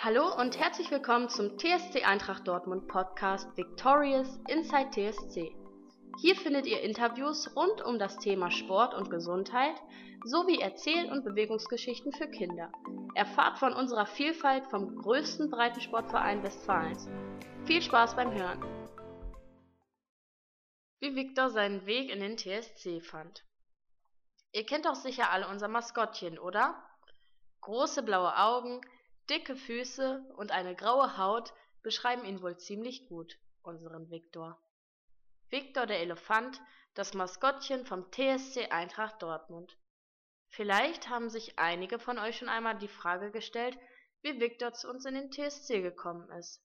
Hallo und herzlich willkommen zum TSC Eintracht Dortmund Podcast Victorious Inside TSC. Hier findet ihr Interviews rund um das Thema Sport und Gesundheit sowie Erzähl- und Bewegungsgeschichten für Kinder. Erfahrt von unserer Vielfalt vom größten Breitensportverein Westfalens. Viel Spaß beim Hören. Wie Victor seinen Weg in den TSC fand. Ihr kennt doch sicher alle unser Maskottchen, oder? Große blaue Augen, Dicke Füße und eine graue Haut beschreiben ihn wohl ziemlich gut, unseren Viktor. Viktor der Elefant, das Maskottchen vom TSC Eintracht Dortmund. Vielleicht haben sich einige von euch schon einmal die Frage gestellt, wie Viktor zu uns in den TSC gekommen ist.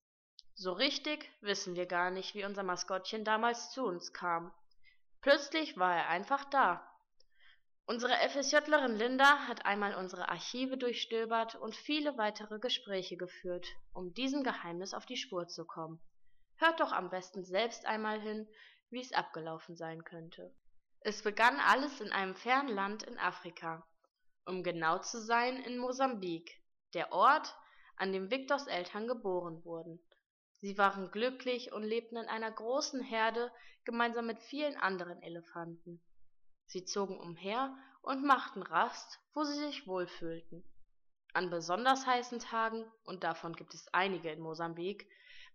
So richtig wissen wir gar nicht, wie unser Maskottchen damals zu uns kam. Plötzlich war er einfach da. Unsere FSJlerin Linda hat einmal unsere Archive durchstöbert und viele weitere Gespräche geführt, um diesem Geheimnis auf die Spur zu kommen. Hört doch am besten selbst einmal hin, wie es abgelaufen sein könnte. Es begann alles in einem fernen Land in Afrika, um genau zu sein in Mosambik, der Ort, an dem Victors Eltern geboren wurden. Sie waren glücklich und lebten in einer großen Herde gemeinsam mit vielen anderen Elefanten. Sie zogen umher und machten Rast, wo sie sich wohlfühlten. An besonders heißen Tagen, und davon gibt es einige in Mosambik,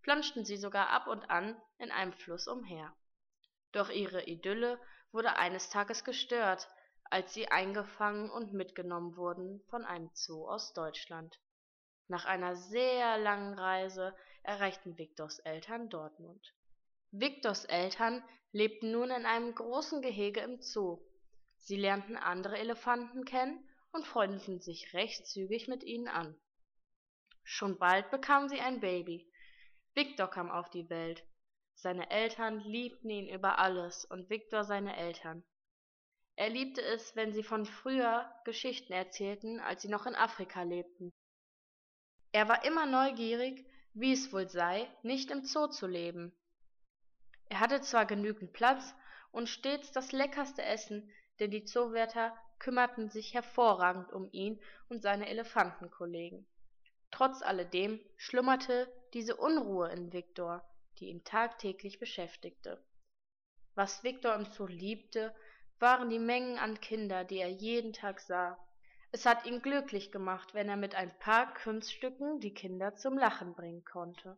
planschten sie sogar ab und an in einem Fluss umher. Doch ihre Idylle wurde eines Tages gestört, als sie eingefangen und mitgenommen wurden von einem Zoo aus Deutschland. Nach einer sehr langen Reise erreichten Victors Eltern Dortmund. Victors Eltern lebten nun in einem großen Gehege im Zoo Sie lernten andere Elefanten kennen und freundeten sich recht zügig mit ihnen an. Schon bald bekamen sie ein Baby. Victor kam auf die Welt. Seine Eltern liebten ihn über alles und Victor seine Eltern. Er liebte es, wenn sie von früher Geschichten erzählten, als sie noch in Afrika lebten. Er war immer neugierig, wie es wohl sei, nicht im Zoo zu leben. Er hatte zwar genügend Platz und stets das leckerste Essen, denn die Zoowärter kümmerten sich hervorragend um ihn und seine Elefantenkollegen. Trotz alledem schlummerte diese Unruhe in Viktor, die ihn tagtäglich beschäftigte. Was Viktor im Zoo liebte, waren die Mengen an Kinder, die er jeden Tag sah. Es hat ihn glücklich gemacht, wenn er mit ein paar Kunststücken die Kinder zum Lachen bringen konnte.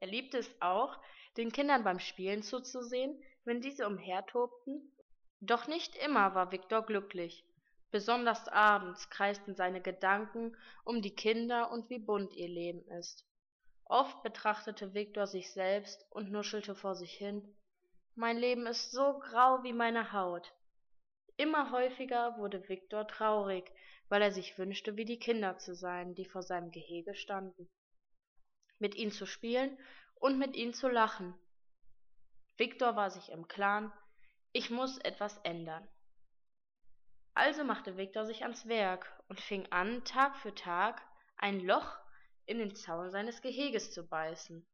Er liebte es auch, den Kindern beim Spielen zuzusehen, wenn diese umhertobten doch nicht immer war Viktor glücklich. Besonders abends kreisten seine Gedanken um die Kinder und wie bunt ihr Leben ist. Oft betrachtete Viktor sich selbst und nuschelte vor sich hin Mein Leben ist so grau wie meine Haut. Immer häufiger wurde Viktor traurig, weil er sich wünschte, wie die Kinder zu sein, die vor seinem Gehege standen, mit ihnen zu spielen und mit ihnen zu lachen. Viktor war sich im Klaren, ich muss etwas ändern. Also machte Viktor sich ans Werk und fing an, Tag für Tag ein Loch in den Zaun seines Geheges zu beißen.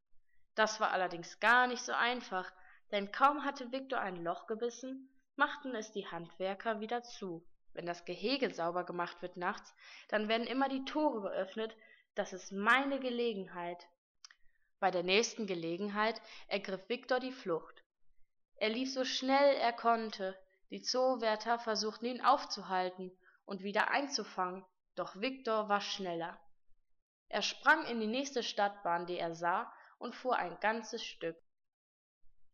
Das war allerdings gar nicht so einfach, denn kaum hatte Viktor ein Loch gebissen, machten es die Handwerker wieder zu. Wenn das Gehege sauber gemacht wird nachts, dann werden immer die Tore geöffnet, das ist meine Gelegenheit. Bei der nächsten Gelegenheit ergriff Viktor die Flucht. Er lief so schnell er konnte, die Zoowärter versuchten ihn aufzuhalten und wieder einzufangen, doch Viktor war schneller. Er sprang in die nächste Stadtbahn, die er sah, und fuhr ein ganzes Stück.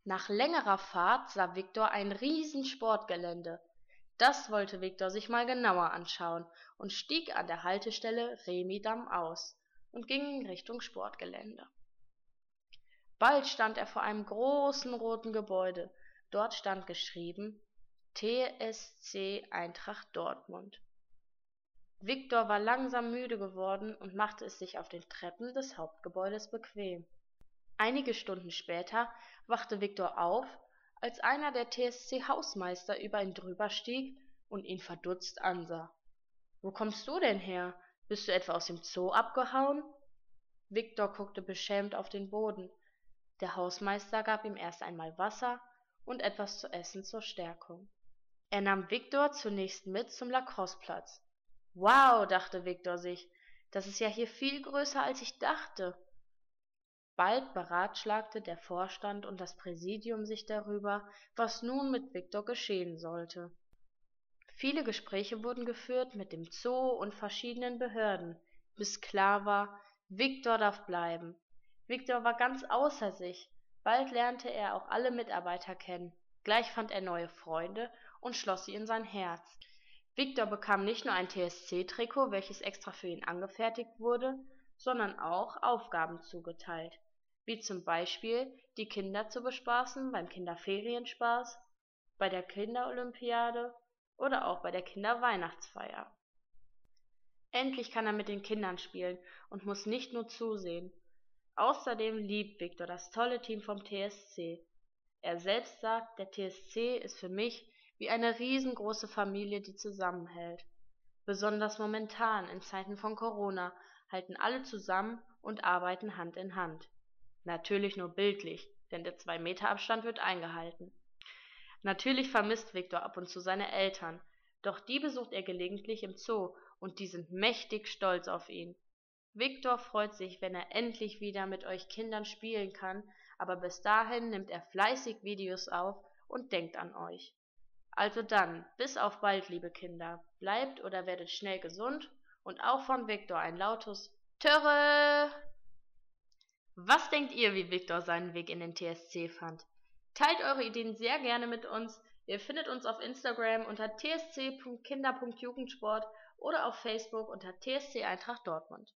Nach längerer Fahrt sah Viktor ein Riesensportgelände. Das wollte Viktor sich mal genauer anschauen und stieg an der Haltestelle Remidamm aus und ging in Richtung Sportgelände. Bald stand er vor einem großen roten Gebäude. Dort stand geschrieben TSC Eintracht Dortmund. Viktor war langsam müde geworden und machte es sich auf den Treppen des Hauptgebäudes bequem. Einige Stunden später wachte Viktor auf, als einer der TSC-Hausmeister über ihn drüber stieg und ihn verdutzt ansah. »Wo kommst du denn her? Bist du etwa aus dem Zoo abgehauen?« Viktor guckte beschämt auf den Boden. Der Hausmeister gab ihm erst einmal Wasser und etwas zu essen zur Stärkung. Er nahm Viktor zunächst mit zum Lacrosseplatz. Wow, dachte Viktor sich, Das ist ja hier viel größer, als ich dachte. Bald beratschlagte der Vorstand und das Präsidium sich darüber, was nun mit Viktor geschehen sollte. Viele Gespräche wurden geführt mit dem Zoo und verschiedenen Behörden, bis klar war, Viktor darf bleiben. Viktor war ganz außer sich. Bald lernte er auch alle Mitarbeiter kennen. Gleich fand er neue Freunde und schloss sie in sein Herz. Viktor bekam nicht nur ein TSC-Trikot, welches extra für ihn angefertigt wurde, sondern auch Aufgaben zugeteilt, wie zum Beispiel die Kinder zu bespaßen beim Kinderferienspaß, bei der Kinderolympiade oder auch bei der Kinderweihnachtsfeier. Endlich kann er mit den Kindern spielen und muss nicht nur zusehen. Außerdem liebt Viktor das tolle Team vom TSC. Er selbst sagt, der TSC ist für mich wie eine riesengroße Familie, die zusammenhält. Besonders momentan in Zeiten von Corona halten alle zusammen und arbeiten Hand in Hand. Natürlich nur bildlich, denn der zwei Meter Abstand wird eingehalten. Natürlich vermisst Viktor ab und zu seine Eltern, doch die besucht er gelegentlich im Zoo und die sind mächtig stolz auf ihn. Viktor freut sich, wenn er endlich wieder mit euch Kindern spielen kann, aber bis dahin nimmt er fleißig Videos auf und denkt an euch. Also dann, bis auf bald, liebe Kinder. Bleibt oder werdet schnell gesund und auch von Viktor ein lautes Töre! Was denkt ihr, wie Viktor seinen Weg in den TSC fand? Teilt eure Ideen sehr gerne mit uns. Ihr findet uns auf Instagram unter tsc.kinder.jugendsport oder auf Facebook unter TSC Eintracht Dortmund.